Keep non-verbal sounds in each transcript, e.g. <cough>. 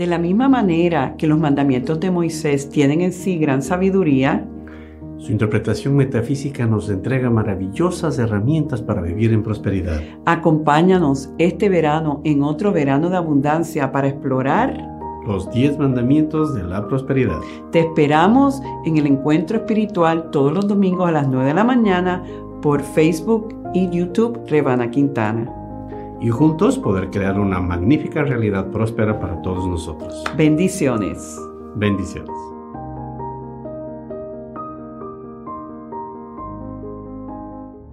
De la misma manera que los mandamientos de Moisés tienen en sí gran sabiduría, su interpretación metafísica nos entrega maravillosas herramientas para vivir en prosperidad. Acompáñanos este verano en otro verano de abundancia para explorar los 10 mandamientos de la prosperidad. Te esperamos en el encuentro espiritual todos los domingos a las 9 de la mañana por Facebook y YouTube Rebana Quintana. Y juntos poder crear una magnífica realidad próspera para todos nosotros. Bendiciones. Bendiciones.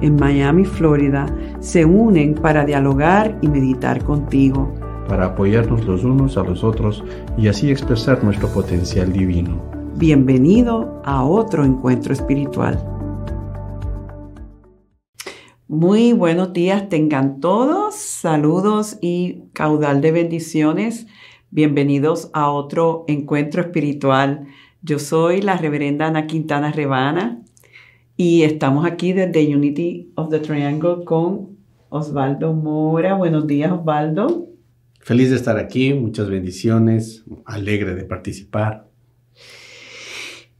en Miami, Florida, se unen para dialogar y meditar contigo. Para apoyarnos los unos a los otros y así expresar nuestro potencial divino. Bienvenido a otro encuentro espiritual. Muy buenos días tengan todos, saludos y caudal de bendiciones. Bienvenidos a otro encuentro espiritual. Yo soy la reverenda Ana Quintana Rebana y estamos aquí desde Unity of the Triangle con Osvaldo Mora. Buenos días, Osvaldo. Feliz de estar aquí, muchas bendiciones, alegre de participar.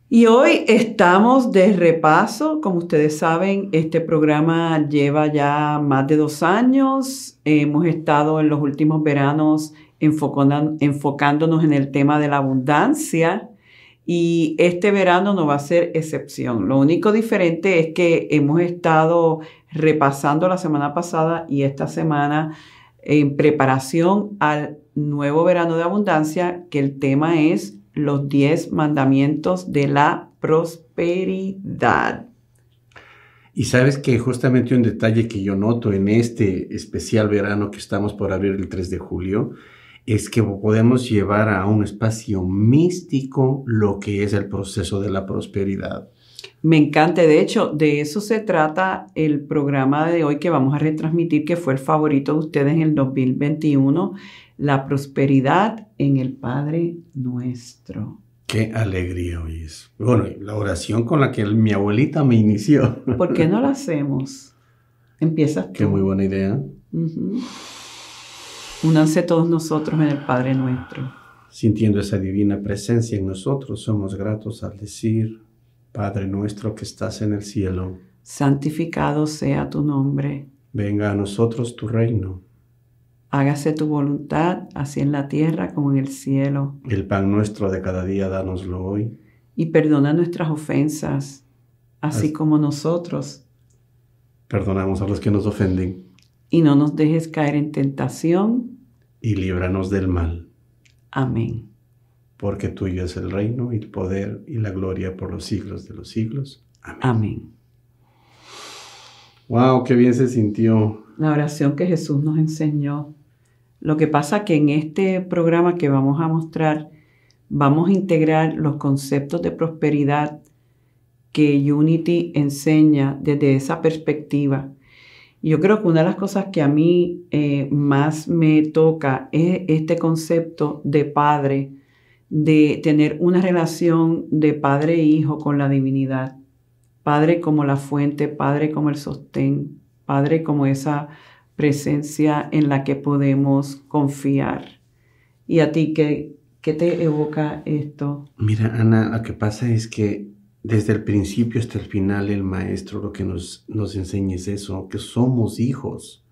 Y hoy estamos de repaso. Como ustedes saben, este programa lleva ya más de dos años. Hemos estado en los últimos veranos enfocándonos en el tema de la abundancia y este verano no va a ser excepción. Lo único diferente es que hemos estado repasando la semana pasada y esta semana en preparación al nuevo verano de abundancia, que el tema es los 10 mandamientos de la prosperidad. Y sabes que justamente un detalle que yo noto en este especial verano que estamos por abrir el 3 de julio es que podemos llevar a un espacio místico lo que es el proceso de la prosperidad. Me encanta, de hecho, de eso se trata el programa de hoy que vamos a retransmitir, que fue el favorito de ustedes en el 2021, la prosperidad en el Padre nuestro. Qué alegría hoy es. Bueno, la oración con la que mi abuelita me inició. ¿Por qué no la <laughs> hacemos? Empiezas tú. Qué muy buena idea. Únanse todos nosotros en el Padre nuestro. Sintiendo esa divina presencia en nosotros, somos gratos al decir, Padre nuestro que estás en el cielo. Santificado sea tu nombre. Venga a nosotros tu reino. Hágase tu voluntad, así en la tierra como en el cielo. El pan nuestro de cada día, dánoslo hoy. Y perdona nuestras ofensas, así como nosotros. Perdonamos a los que nos ofenden y no nos dejes caer en tentación. Y líbranos del mal. Amén. Porque tuyo es el reino y el poder y la gloria por los siglos de los siglos. Amén. Amén. Wow, qué bien se sintió. La oración que Jesús nos enseñó. Lo que pasa que en este programa que vamos a mostrar, vamos a integrar los conceptos de prosperidad que Unity enseña desde esa perspectiva yo creo que una de las cosas que a mí eh, más me toca es este concepto de padre, de tener una relación de padre e hijo con la divinidad. Padre como la fuente, padre como el sostén, padre como esa presencia en la que podemos confiar. ¿Y a ti qué, qué te evoca esto? Mira, Ana, lo que pasa es que desde el principio hasta el final el maestro lo que nos, nos enseña es eso, que somos hijos.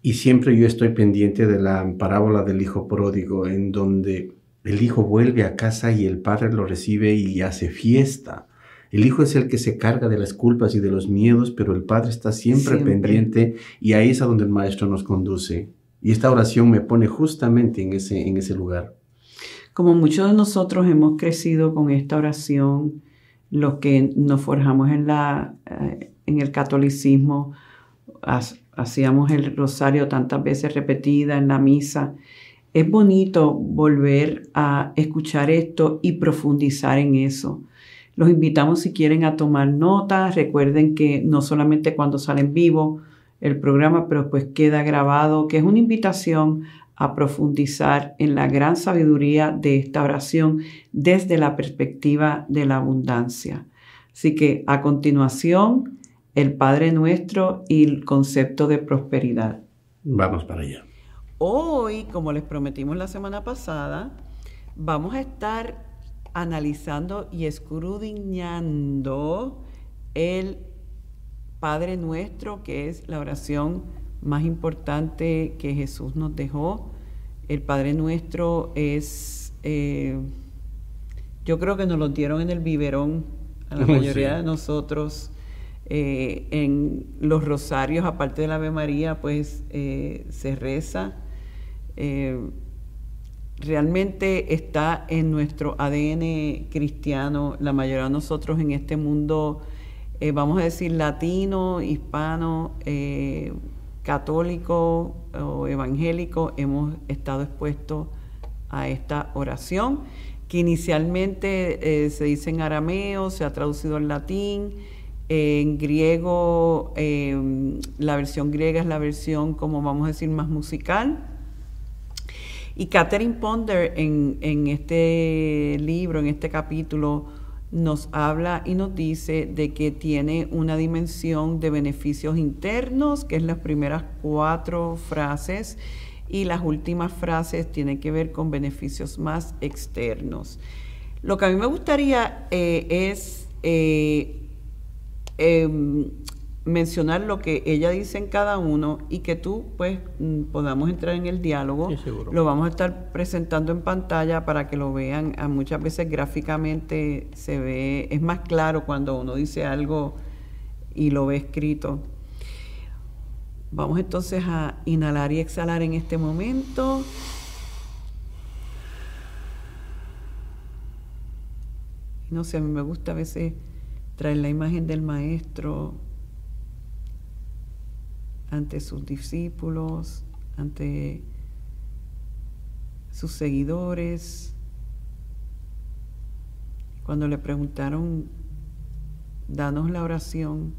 Y siempre yo estoy pendiente de la parábola del hijo pródigo, en donde el hijo vuelve a casa y el padre lo recibe y hace fiesta. El hijo es el que se carga de las culpas y de los miedos, pero el padre está siempre, siempre, pendiente y ahí es a donde el maestro nos conduce. Y esta oración me pone justamente en ese, en ese lugar. Como muchos de nosotros hemos crecido con esta oración, los que nos forjamos en, la, eh, en el catolicismo, hacíamos el rosario tantas veces repetida en la misa. es bonito volver a escuchar esto y profundizar en eso. Los invitamos si quieren a tomar notas. Recuerden que no solamente cuando sale en vivo el programa, pero pues queda grabado, que es una invitación a profundizar en la gran sabiduría de esta oración desde la perspectiva de la abundancia. Así que a continuación, el Padre Nuestro y el concepto de prosperidad. Vamos para allá. Hoy, como les prometimos la semana pasada, vamos a estar analizando y escudriñando el Padre Nuestro, que es la oración más importante que Jesús nos dejó. El Padre Nuestro es, eh, yo creo que nos lo dieron en el biberón a la <laughs> mayoría de nosotros. Eh, en los rosarios, aparte de la Ave María, pues eh, se reza realmente está en nuestro ADN cristiano. La mayoría de nosotros en este mundo, vamos a decir, latino, hispano, católico o evangélico, hemos estado expuestos a esta oración, que inicialmente eh, se dice en arameo, se ha traducido al latín. En griego, la versión griega es la versión, como vamos a decir, más musical y Catherine Ponder en, este libro, en este capítulo, nos habla y nos dice de que tiene una dimensión de beneficios internos, que es las primeras cuatro frases, y las últimas frases tienen que ver con beneficios más externos. Lo que a mí me gustaría eh, es eh, em, mencionar lo que ella dice en cada uno y que tú pues mm, podamos entrar en el diálogo. lo vamos a estar presentando en pantalla para que lo vean. A muchas veces gráficamente se ve, es más claro cuando uno dice algo y lo ve escrito. Vamos entonces a inhalar y exhalar en este momento. No sé, a mí me gusta a veces traer la imagen del maestro ante sus discípulos, ante sus seguidores. Cuando le preguntaron, danos la oración,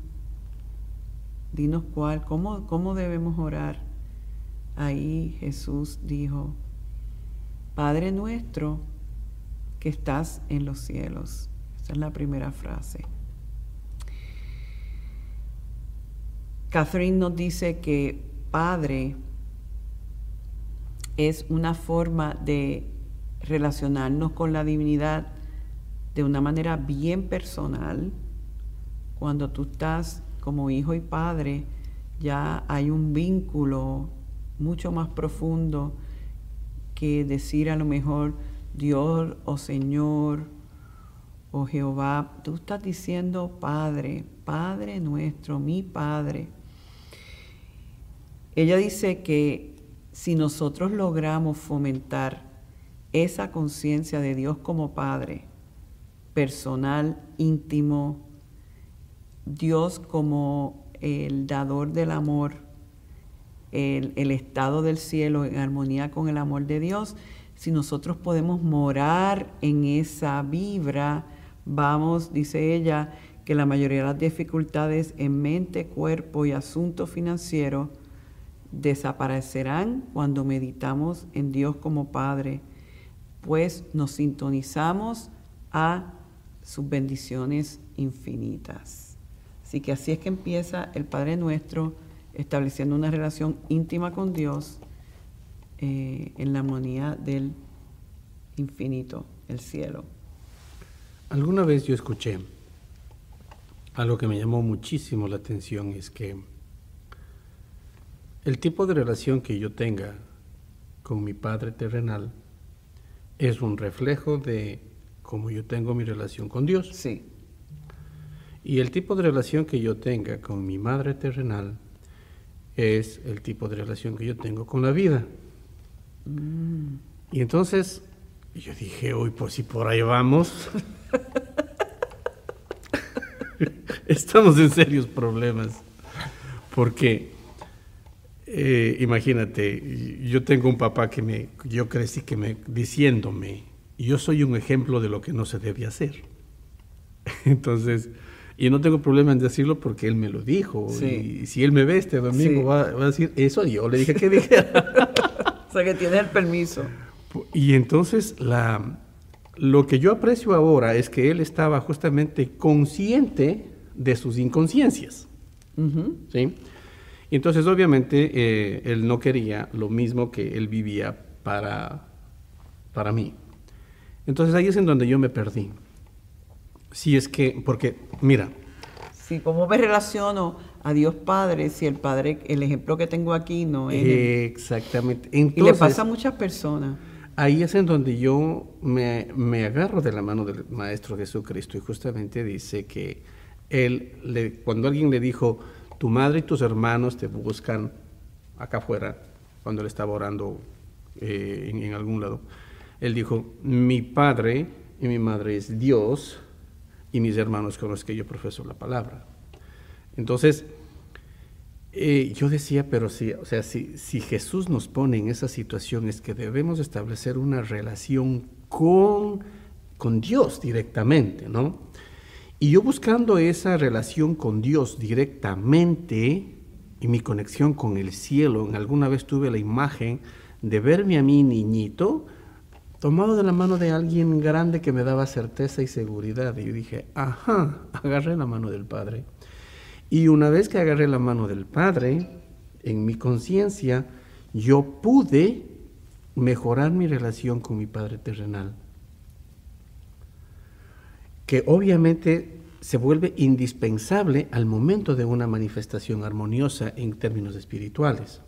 dinos cuál, cómo, cómo debemos orar. Ahí Jesús dijo, Padre nuestro que estás en los cielos. Esa es la primera frase. Catherine nos dice que padre es una forma de relacionarnos con la divinidad de una manera bien personal. Cuando tú estás como hijo y padre, ya hay un vínculo mucho más profundo que decir a lo mejor Dios o Señor o Jehová. Tú estás diciendo Padre, Padre nuestro, mi Padre. Ella dice que si nosotros logramos fomentar esa conciencia de Dios como Padre, personal, íntimo, Dios como el dador del amor, el, estado del cielo en armonía con el amor de Dios, si nosotros podemos morar en esa vibra, vamos, dice ella, que la mayoría de las dificultades en mente, cuerpo y asunto financiero desaparecerán cuando meditamos en Dios como Padre, pues nos sintonizamos a sus bendiciones infinitas. Así que así es que empieza el Padre Nuestro estableciendo una relación íntima con Dios eh, en la armonía del infinito, el cielo. Alguna vez yo escuché algo que me llamó muchísimo la atención, es que el tipo de relación que yo tenga con mi Padre terrenal es un reflejo de cómo yo tengo mi relación con Dios. Sí. Y el tipo de relación que yo tenga con mi Madre terrenal es el tipo de relación que yo tengo con la vida. Mm. Y entonces yo dije, uy, pues si por ahí vamos, <laughs> <laughs> estamos en serios problemas. Porque Eh, imagínate, yo tengo un papá que me, yo crecí que me, diciéndome, yo soy un ejemplo de lo que no se debe hacer. <laughs> Entonces, y no tengo problema en decirlo porque él me lo dijo. Y si él me ve este domingo, va, a decir, eso yo le dije que dijera. <laughs> o sea, que tiene el permiso. Y entonces, la, lo que yo aprecio ahora es que él estaba justamente consciente de sus inconsciencias. ¿sí? Entonces, obviamente, eh, él no quería lo mismo que él vivía para, para mí. Entonces, ahí es en donde yo me perdí. Si es que, porque, mira. Sí, ¿cómo me relaciono a Dios Padre si el Padre, el ejemplo que tengo aquí no es... Exactamente. y le pasa a muchas personas. Ahí es en donde yo me, me, agarro de la mano del Maestro Jesucristo y justamente dice que él, le, cuando alguien le dijo, tu madre y tus hermanos te buscan acá afuera, cuando él estaba orando eh, en, algún lado, él dijo, mi padre y mi madre es Dios y mis hermanos con los que yo profeso la palabra. Entonces, eh, yo decía, pero sí, o sea, si, si Jesús nos pone en esa situación es que debemos establecer una relación con, con Dios directamente, ¿no? Y yo buscando esa relación con Dios directamente y mi conexión con el cielo, en alguna vez tuve la imagen de verme a mí niñito, tomado de la mano de alguien grande que me daba certeza y seguridad. Y yo dije, ajá, agarré la mano del Padre. Y una vez que agarré la mano del Padre, en mi conciencia, yo pude mejorar mi relación con mi Padre terrenal. Que obviamente se vuelve indispensable al momento de una manifestación armoniosa en términos espirituales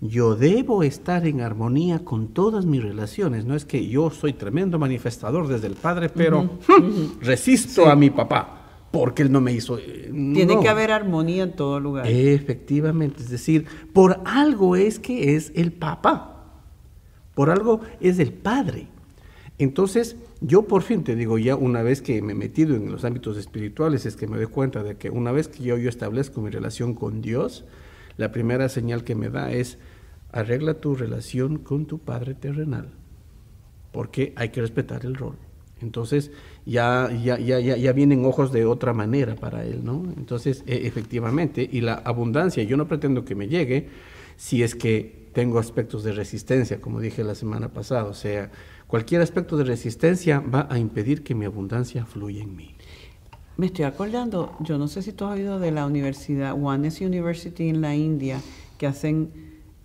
yo debo estar en armonía con todas mis relaciones. No es que yo soy tremendo manifestador desde el Padre, pero <laughs> resisto a mi papá porque él no me hizo. Eh, Tiene que haber armonía en todo lugar. Efectivamente, es decir, por algo es que es el papá, por algo es el Padre. Entonces, yo por fin te digo, ya una vez que me he metido en los ámbitos espirituales, es que me doy cuenta de que una vez que yo, yo establezco mi relación con Dios, la primera señal que me da es arregla tu relación con tu padre terrenal, porque hay que respetar el rol. Entonces ya, ya, ya, ya, vienen ojos de otra manera para él, ¿no? Entonces, e, efectivamente, y la abundancia, yo no pretendo que me llegue si es que tengo aspectos de resistencia, como dije la semana pasada, o sea, cualquier aspecto de resistencia va a impedir que mi abundancia fluya en mí. Me estoy acordando, yo no sé si tú has oído de la universidad, Oneness University en la India, que hacen,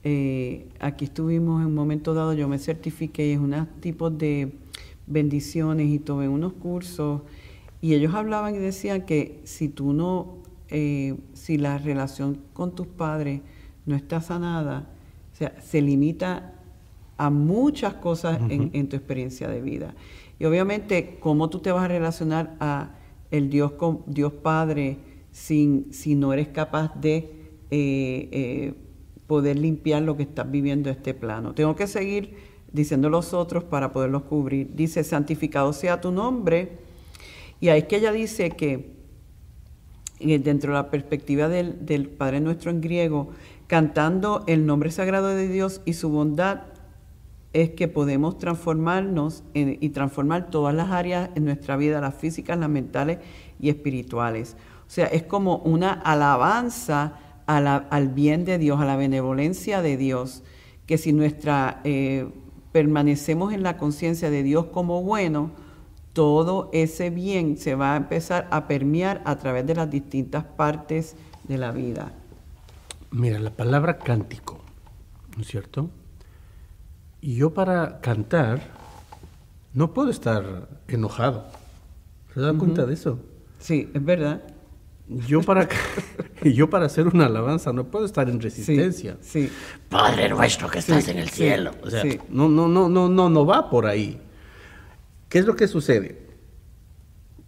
eh, aquí estuvimos en un momento dado, yo me certifiqué, es un tipo de bendiciones y tomé unos cursos, y ellos hablaban y decían que si tú no, eh, si la relación con tus padres no está sanada, sea, se limita a muchas cosas en, en tu experiencia de vida. Y obviamente, ¿cómo tú te vas a relacionar a el Dios, Dios Padre sin, si no eres capaz de eh, eh, poder limpiar lo que estás viviendo este plano. Tengo que seguir diciendo los otros para poderlos cubrir. Dice, santificado sea tu nombre. Y ahí es que ella dice que eh, dentro de la perspectiva del, del Padre nuestro en griego, cantando el nombre sagrado de Dios y su bondad, es que podemos transformarnos y transformar todas las áreas en nuestra vida, las físicas, las mentales y espirituales. O sea, es como una alabanza al bien de Dios, a la benevolencia de Dios, que si nuestra eh, permanecemos en la conciencia de Dios como bueno, todo ese bien se va a empezar a permear a través de las distintas partes de la vida. Mira, la palabra cántico, ¿no es cierto? Y yo para cantar no puedo estar enojado. ¿Se da cuenta de eso? Sí, es verdad. Yo para, <laughs> yo para hacer una alabanza no puedo estar en resistencia. Sí. Padre nuestro que estás en el cielo. O sea, no, no, no, no, no, no va por ahí. ¿Qué es lo que sucede?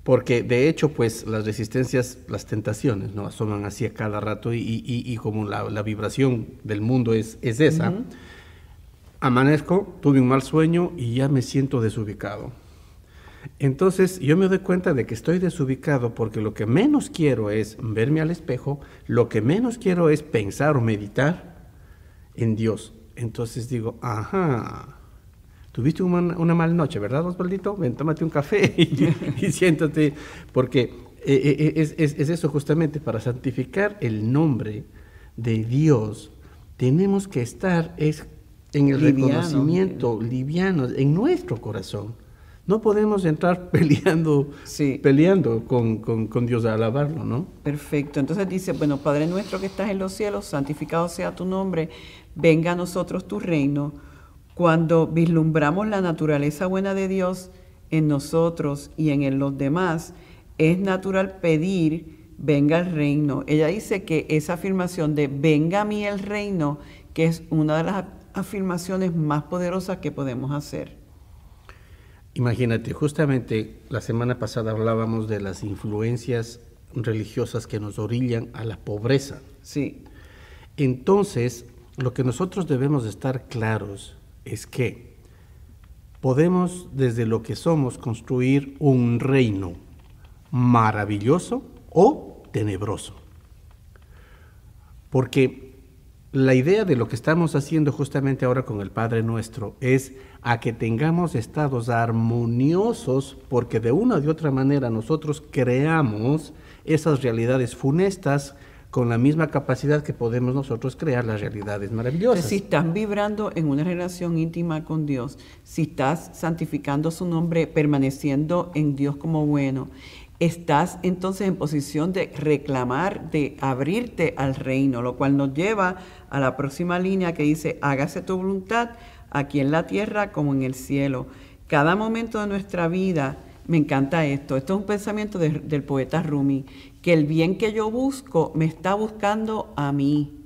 Porque de hecho, pues las resistencias, las tentaciones, ¿no? Asoman así a cada rato y, y, y como la, la, vibración del mundo es, es esa. Amanezco, tuve un mal sueño y ya me siento desubicado. Entonces yo me doy cuenta de que estoy desubicado porque lo que menos quiero es verme al espejo, lo que menos quiero es pensar o meditar, en Dios. Entonces digo, ajá, tuviste una, una mala noche, ¿verdad, Osvaldito? Ven, tómate un café <laughs> y, siéntate, porque eh, eh, es, es, eso justamente, para santificar el nombre de Dios, tenemos que estar es, en el reconocimiento liviano, en nuestro corazón. No podemos entrar <laughs> peleando, peleando con, con, con, Dios a alabarlo, ¿no? Perfecto. Entonces dice, bueno, Padre nuestro que estás en los cielos, santificado sea tu nombre, venga a nosotros tu reino. Cuando vislumbramos la naturaleza buena de Dios en nosotros y en los demás, es natural pedir, venga el reino. Ella dice que esa afirmación de venga a mí el reino, que es una de las afirmaciones más poderosas que podemos hacer. Imagínate, justamente la semana pasada hablábamos de las influencias religiosas que nos orillan a la pobreza. Sí. Entonces, lo que nosotros debemos estar claros es que podemos desde lo que somos construir un reino maravilloso o tenebroso. Porque la idea de lo que estamos haciendo justamente ahora con el Padre Nuestro es a que tengamos estados armoniosos porque de una u otra manera nosotros creamos esas realidades funestas con la misma capacidad que podemos nosotros crear las realidades maravillosas. Si estás vibrando en una relación íntima con Dios, si estás santificando su nombre, permaneciendo en Dios como bueno, estás entonces en posición de reclamar, de abrirte al reino, lo cual nos lleva a la próxima línea que dice, hágase tu voluntad aquí en la tierra como en el cielo. Cada momento de nuestra vida, me encanta esto, esto es un pensamiento del poeta Rumi, que el bien que yo busco me está buscando a mí.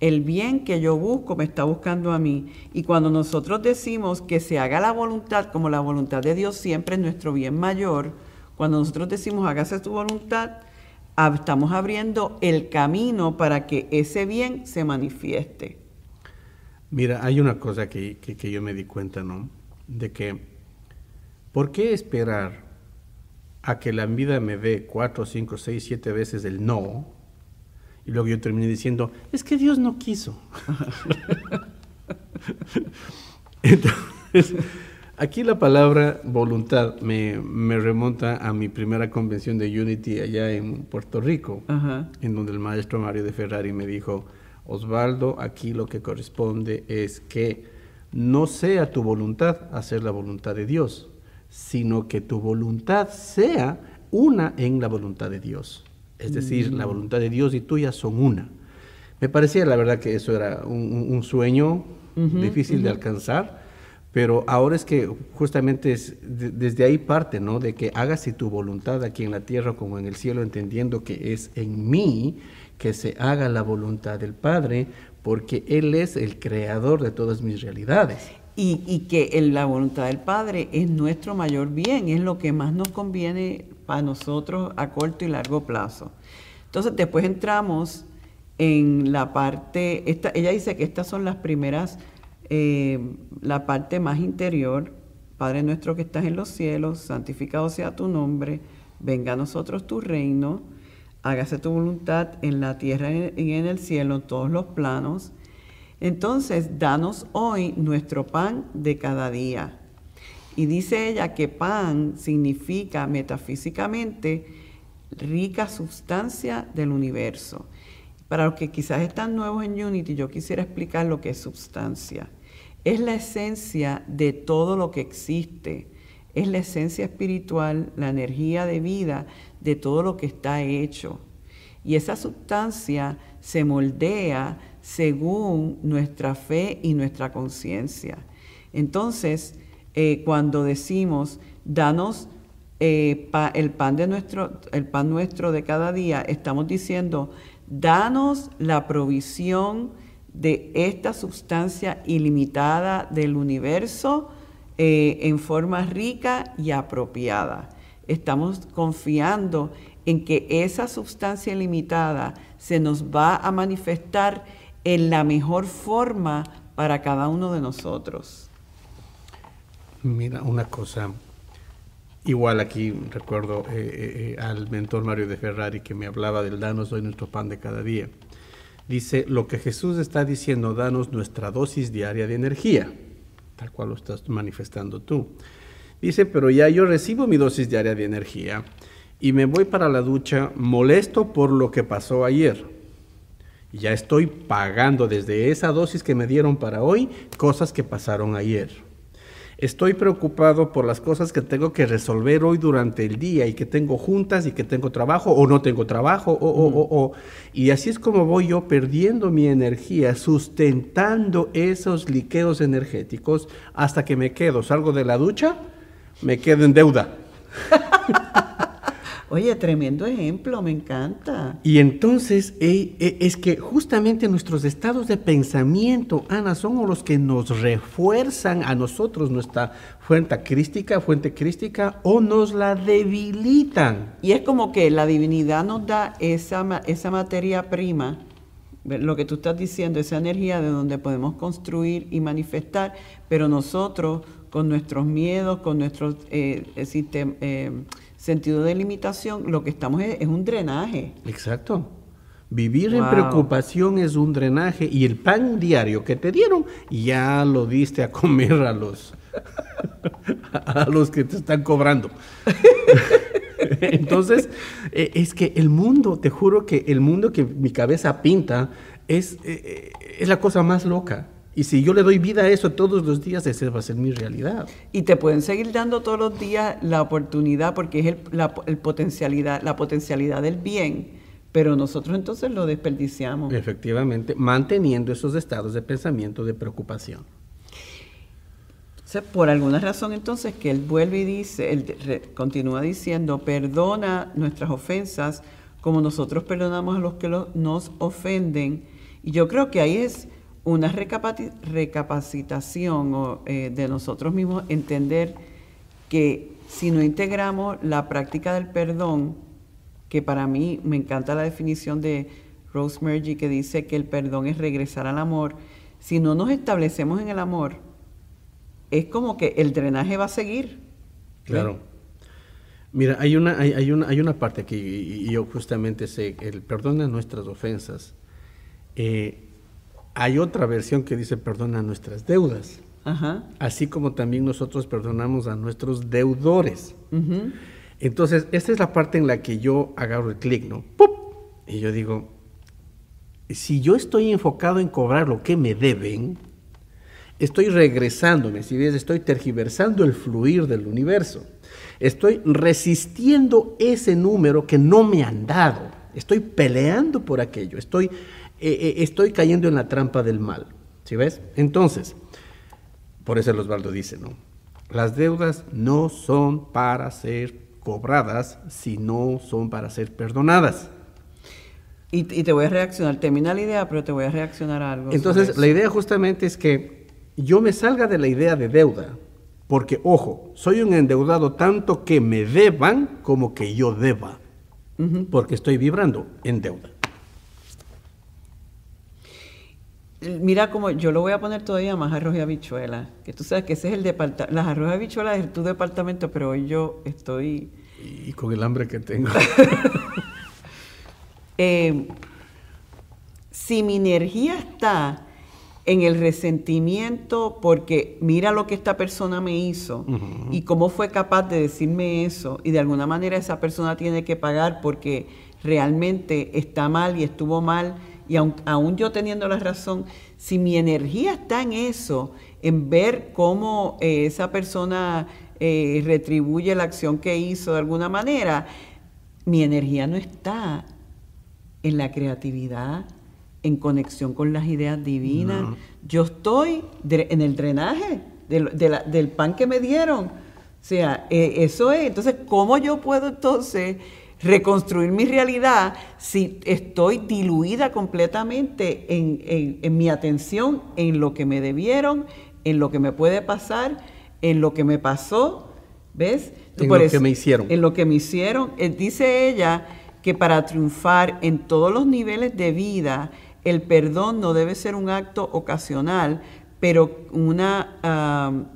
El bien que yo busco me está buscando a mí. Y cuando nosotros decimos que se haga la voluntad, como la voluntad de Dios siempre es nuestro bien mayor, cuando nosotros decimos hágase tu voluntad, estamos abriendo el camino para que ese bien se manifieste. Mira, hay una cosa que, que yo me di cuenta, ¿no? De que, ¿por qué esperar a que la vida me dé cuatro, cinco, seis, siete veces el no, y luego yo terminé diciendo, es que Dios no quiso. <laughs> Entonces, aquí la palabra voluntad me, remonta a mi primera convención de Unity allá en Puerto Rico, en donde el maestro Mario de Ferrari me dijo, Osvaldo, aquí lo que corresponde es que no sea tu voluntad hacer la voluntad de Dios, sino que tu voluntad sea una en la voluntad de Dios. Es decir, la mm. voluntad de Dios y tuya son una. Me parecía la verdad que eso era un, sueño difícil de alcanzar, pero ahora es que justamente es desde ahí parte, ¿no? De que hágase tu voluntad aquí en la tierra como en el cielo, entendiendo que es en mí que se haga la voluntad del Padre, porque Él es el creador de todas mis realidades y, que la voluntad del Padre es nuestro mayor bien, es lo que más nos conviene para nosotros a corto y largo plazo. Entonces después entramos en la parte, esta, ella dice que estas son las primeras, eh, la parte más interior, Padre nuestro que estás en los cielos, santificado sea tu nombre, venga a nosotros tu reino, hágase tu voluntad en la tierra y en el cielo, en todos los planos. Entonces, danos hoy nuestro pan de cada día. Y dice ella que pan significa metafísicamente rica sustancia del universo. Para los que quizás están nuevos en Unity, yo quisiera explicar lo que es sustancia. Es la esencia de todo lo que existe. Es la esencia espiritual, la energía de vida de todo lo que está hecho. Y esa sustancia se moldea según nuestra fe y nuestra conciencia. Entonces, eh, cuando decimos, danos eh, el, pan de nuestro, el pan nuestro de cada día, estamos diciendo, danos la provisión de esta sustancia ilimitada del universo eh, en forma rica y apropiada. Estamos confiando en que esa sustancia ilimitada se nos va a manifestar en la mejor forma para cada uno de nosotros. Mira, una cosa, igual aquí recuerdo eh, eh, eh, al mentor Mario de Ferrari que me hablaba del danos hoy nuestro pan de cada día. Dice, lo que Jesús está diciendo, danos nuestra dosis diaria de energía, tal cual lo estás manifestando tú. Dice, pero ya yo recibo mi dosis diaria de energía y me voy para la ducha molesto por lo que pasó ayer. Ya estoy pagando desde esa dosis que me dieron para hoy cosas que pasaron ayer. Estoy preocupado por las cosas que tengo que resolver hoy durante el día y que tengo juntas y que tengo trabajo o no tengo trabajo o, o, o, o. Y así es como voy yo perdiendo mi energía, sustentando esos liqueos energéticos hasta que me quedo, salgo de la ducha, me quedo en deuda. <laughs> Oye, tremendo ejemplo, me encanta. Y entonces eh, eh, es que justamente nuestros estados de pensamiento, Ana, son los que nos refuerzan a nosotros nuestra fuente crística, fuente crística, o nos la debilitan. Y es como que la divinidad nos da esa, esa materia prima, lo que tú estás diciendo, esa energía de donde podemos construir y manifestar, pero nosotros con nuestros miedos, con nuestros eh, sistema, eh, sentido de limitación, lo que estamos es, es un drenaje. Exacto. Vivir wow. en preocupación es un drenaje y el pan diario que te dieron ya lo diste a comer a los <laughs> a los que te están cobrando. <laughs> Entonces, eh, es que el mundo, te juro que el mundo que mi cabeza pinta es, eh, es la cosa más loca. Y si yo le doy vida a eso todos los días, esa va a ser mi realidad. Y te pueden seguir dando todos los días la oportunidad porque es el, la, el potencialidad, la potencialidad del bien, pero nosotros entonces lo desperdiciamos. Efectivamente, manteniendo esos estados de pensamiento de preocupación. Entonces, por alguna razón entonces que él vuelve y dice, él re, continúa diciendo, perdona nuestras ofensas como nosotros perdonamos a los que lo, nos ofenden. Y yo creo que ahí es una recapacitación eh, de nosotros mismos, entender que si no integramos la práctica del perdón, que para mí me encanta la definición de Rosemary que dice que el perdón es regresar al amor, si no nos establecemos en el amor, es como que el drenaje va a seguir. Claro. Mira, hay una, hay, hay, una, hay una parte que yo justamente sé, el perdón de nuestras ofensas. Eh, hay otra versión que dice perdona nuestras deudas. Ajá. Así como también nosotros perdonamos a nuestros deudores. Uh -huh. Entonces, esta es la parte en la que yo agarro el clic, ¿no? ¡Pup! Y yo digo, si yo estoy enfocado en cobrar lo que me deben, estoy regresándome, si ves, estoy tergiversando el fluir del universo. Estoy resistiendo ese número que no me han dado. Estoy peleando por aquello. Estoy eh, estoy cayendo en la trampa del mal. ¿Sí ves? Entonces, por eso el Osvaldo dice, ¿no? Las deudas no son para ser cobradas, sino son para ser perdonadas. Y, y, te voy a reaccionar, termina la idea, pero te voy a reaccionar a algo. Entonces, la idea justamente es que yo me salga de la idea de deuda, porque, ojo, soy un endeudado tanto que me deban como que yo deba, uh -huh. porque estoy vibrando en deuda. Mira como yo lo voy a poner todavía más arroz y habichuela, que tú sabes que ese es el departamento, las arroz y habichuelas es tu departamento, pero hoy yo estoy... Y con el hambre que tengo. <laughs> eh, si mi energía está en el resentimiento porque mira lo que esta persona me hizo uh -huh. y cómo fue capaz de decirme eso y de alguna manera esa persona tiene que pagar porque realmente está mal y estuvo mal y aun, aún yo teniendo la razón, si mi energía está en eso, en ver cómo eh, esa persona eh, retribuye la acción que hizo de alguna manera, mi energía no está en la creatividad, en conexión con las ideas divinas. No. Yo estoy en el drenaje del pan que me dieron. O sea, eh, eso es. Entonces, ¿cómo yo puedo entonces reconstruir mi realidad si estoy diluida completamente en, en, en, mi atención en lo que me debieron, en lo que me puede pasar, en lo que me pasó, ¿ves? En Por lo eso, que me hicieron. En lo que me hicieron. Eh, dice ella que para triunfar en todos los niveles de vida, el perdón no debe ser un acto ocasional, pero una,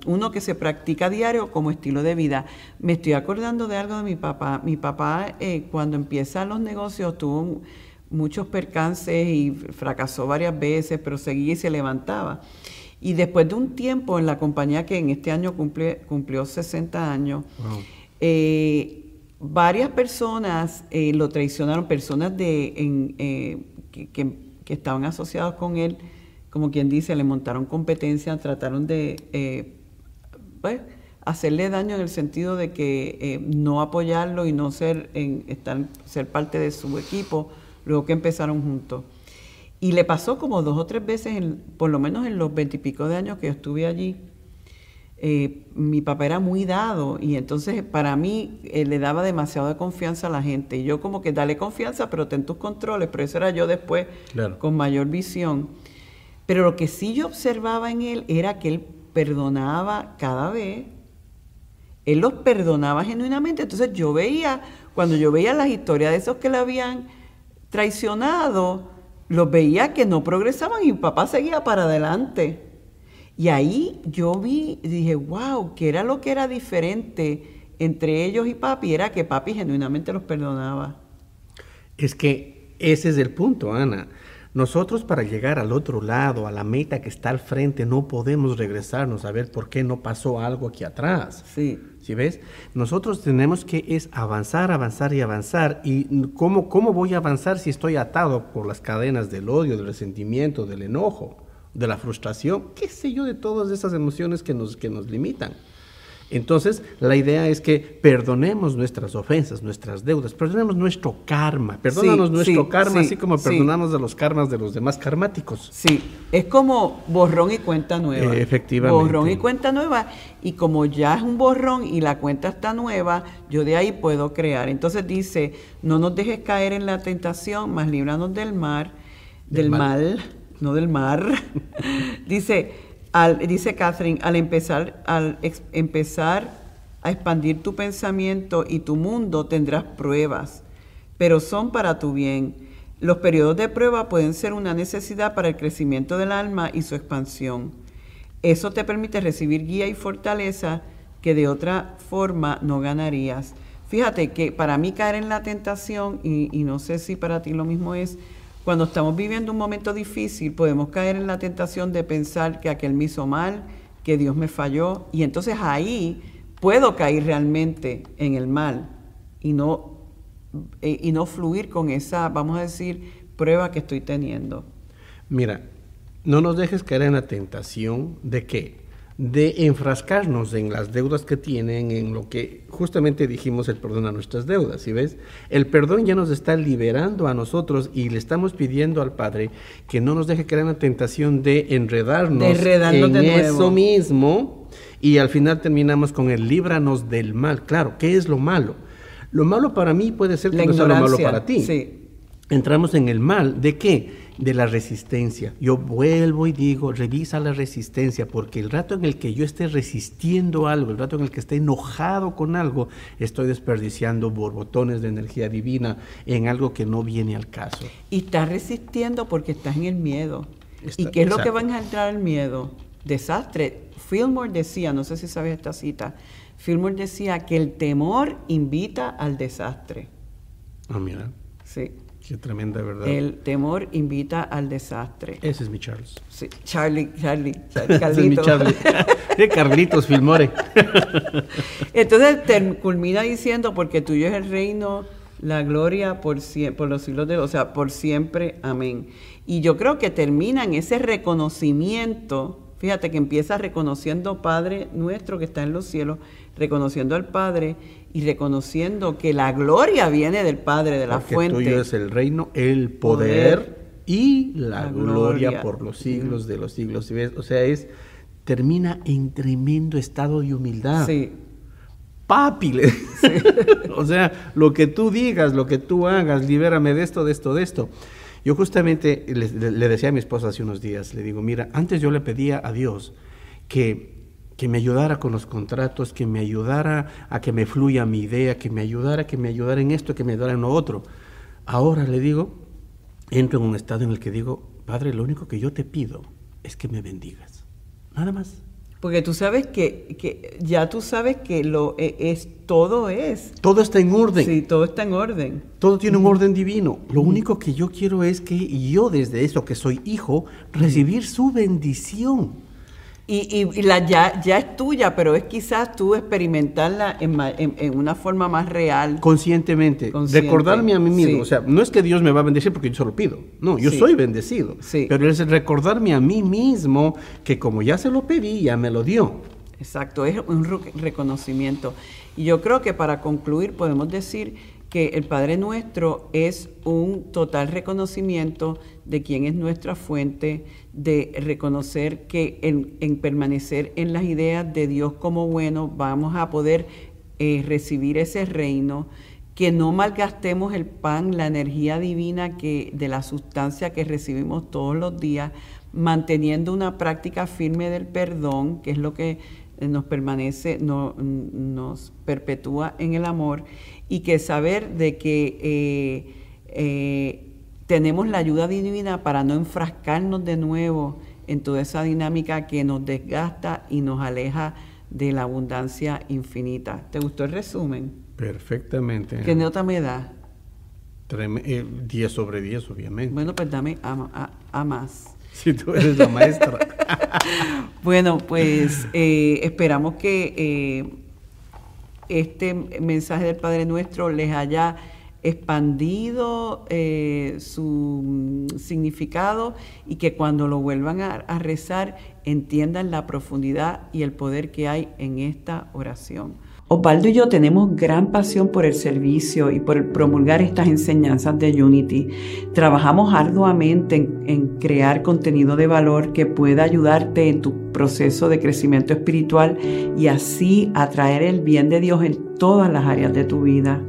uh, uno que se practica a diario como estilo de vida. Me estoy acordando de algo de mi papá. Mi papá, eh, cuando empieza los negocios, tuvo muchos percances y fracasó varias veces, pero seguía y se levantaba. Y después de un tiempo en la compañía que en este año cumplió 60 años, eh, varias personas eh, lo traicionaron, personas de, eh, que, estaban asociados con él, como quien dice, le montaron competencia, trataron de pues, hacerle daño en el sentido de que no apoyarlo y no ser, en, estar, ser parte de su equipo, luego que empezaron juntos. Y le pasó como dos o tres veces, por lo menos en los veintipico de años que yo estuve allí. Eh, mi papá era muy dado y entonces para mí eh, le daba demasiado de confianza a la gente. Y yo como que dale confianza, pero ten tus controles, pero eso era yo después con mayor visión. Pero lo que sí yo observaba en él era que él perdonaba cada vez, él los perdonaba genuinamente. Entonces yo veía, cuando yo veía las historias de esos que le habían traicionado, los veía que no progresaban y papá seguía para adelante. Y ahí yo vi, dije, wow, que era lo que era diferente entre ellos y papi, era que papi genuinamente los perdonaba. Es que ese es el punto, Ana. Nosotros para llegar al otro lado, a la meta que está al frente, no podemos regresarnos a ver por qué no pasó algo aquí atrás. Sí. ¿Sí ves? Nosotros tenemos que es avanzar, avanzar y avanzar. ¿Y cómo, cómo voy a avanzar si estoy atado por las cadenas del odio, del resentimiento, del enojo, de la frustración? ¿Qué sé yo de todas esas emociones que nos, que nos limitan? Entonces, la idea es que perdonemos nuestras ofensas, nuestras deudas, perdonemos nuestro karma, perdónanos nuestro karma, así como perdonamos de los karmas de los demás karmáticos. Sí, es como borrón y cuenta nueva. efectivamente. Borrón y cuenta nueva, y como ya es un borrón y la cuenta está nueva, yo de ahí puedo crear. Entonces dice, no nos dejes caer en la tentación, más líbranos del mar, del, mal, no del mar. <laughs> dice, dice Catherine, al empezar, al empezar a expandir tu pensamiento y tu mundo tendrás pruebas, pero son para tu bien. Los periodos de prueba pueden ser una necesidad para el crecimiento del alma y su expansión. Eso te permite recibir guía y fortaleza que de otra forma no ganarías. Fíjate que para mí caer en la tentación, y no sé si para ti lo mismo es, cuando estamos viviendo un momento difícil, podemos caer en la tentación de pensar que aquel me hizo mal, que Dios me falló, y entonces ahí puedo caer realmente en el mal y no, eh, y no fluir con esa, vamos a decir, prueba que estoy teniendo. Mira, no nos dejes caer en la tentación de que de enfrascarnos en las deudas que tienen, en lo que justamente dijimos el perdón a nuestras deudas, ¿sí ves? El perdón ya nos está liberando a nosotros y le estamos pidiendo al Padre que no nos deje caer en la tentación de enredarnos en eso mismo y al final terminamos con el líbranos del mal. Claro, ¿qué es lo malo? Lo malo para mí puede ser que no sea lo malo para ti. Sí. Entramos en el mal, ¿de qué? De la resistencia. Yo vuelvo y digo, revisa la resistencia, porque el rato en el que yo esté resistiendo algo, el rato en el que esté enojado con algo, estoy desperdiciando borbotones de energía divina en algo que no viene al caso. Y estás resistiendo porque estás en el miedo. ¿Y qué es lo que va a engendrar el miedo? Desastre. Fillmore decía, no sé si sabes esta cita, Fillmore decía que el temor invita al desastre. Ah, mira. Sí. Qué tremenda verdad. El temor invita al desastre. Ese es mi Charles. Sí, Charlie, Charlie, <laughs> Charlie Ese es mi Charlie. <laughs> Carlitos Filmore. Entonces culmina diciendo, porque tuyo es el reino, la gloria por, por los siglos de, o sea, por siempre. Amén. Y yo creo que termina en ese reconocimiento, fíjate que empieza reconociendo Padre nuestro que está en los cielos, reconociendo al Padre y reconociendo que la gloria viene del Padre, de la Porque fuente. tuyo es el reino, el poder, y la, gloria, por los siglos de los siglos. O sea, es termina en tremendo estado de humildad. Sí. Papi, <laughs> o sea, lo que tú digas, lo que tú hagas, libérame de esto, de esto, de esto. Yo justamente le, le decía a mi esposa hace unos días, le digo, mira, antes yo le pedía a Dios que que me ayudara con los contratos, que me ayudara a que me fluya mi idea, que me ayudara, que me ayudara en esto, que me ayudara en lo otro. Ahora le digo, entro en un estado en el que digo, Padre, lo único que yo te pido es que me bendigas. Nada más. Porque tú sabes que, que ya tú sabes que lo e, es todo es. Todo está en orden. Sí, todo está en orden. Todo tiene un orden divino. Lo único que yo quiero es que yo desde eso que soy hijo recibir su bendición. Y, y, la ya, ya es tuya, pero es quizás tú experimentarla en, en, una forma más real. Conscientemente. Recordarme a mí mismo. O sea, no es que Dios me va a bendecir porque yo se lo pido. No, yo soy bendecido. Sí. Pero es recordarme a mí mismo que como ya se lo pedí, ya me lo dio. Exacto, es un reconocimiento. Y yo creo que para concluir podemos decir que el Padre Nuestro es un total reconocimiento de quién es nuestra fuente, de reconocer que en, permanecer en las ideas de Dios como bueno vamos a poder eh, recibir ese reino, que no malgastemos el pan, la energía divina que, de la sustancia que recibimos todos los días, manteniendo una práctica firme del perdón, que es lo que nos permanece, nos perpetúa en el amor y que saber de que eh, eh, tenemos la ayuda divina para no enfrascarnos de nuevo en toda esa dinámica que nos desgasta y nos aleja de la abundancia infinita. ¿Te gustó el resumen? Perfectamente. ¿Qué nota me da? 10 eh, sobre 10, obviamente. Bueno, pues dame a, más. <laughs> Si tú eres la maestra. <laughs> bueno, pues esperamos que este mensaje del Padre Nuestro les haya expandido eh, su significado y que cuando lo vuelvan a rezar entiendan la profundidad y el poder que hay en esta oración. Osvaldo y yo tenemos gran pasión por el servicio y por promulgar estas enseñanzas de Unity. Trabajamos arduamente en, crear contenido de valor que pueda ayudarte en tu proceso de crecimiento espiritual y así atraer el bien de Dios en todas las áreas de tu vida.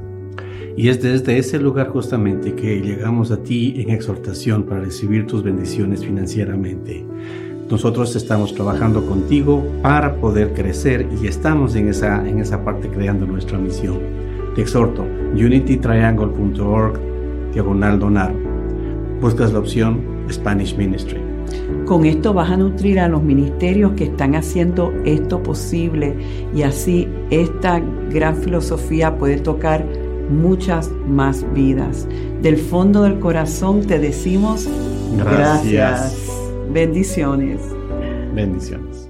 Y es desde ese lugar justamente que llegamos a ti en exhortación para recibir tus bendiciones financieramente. Nosotros estamos trabajando contigo para poder crecer y estamos en esa, en esa parte creando nuestra misión. Te exhorto, unitytriangle.org, diagonal donar. Buscas la opción Spanish Ministry. Con esto vas a nutrir a los ministerios que están haciendo esto posible y así esta gran filosofía puede tocar muchas más vidas. Del fondo del corazón te decimos gracias. gracias. Bendiciones. Bendiciones.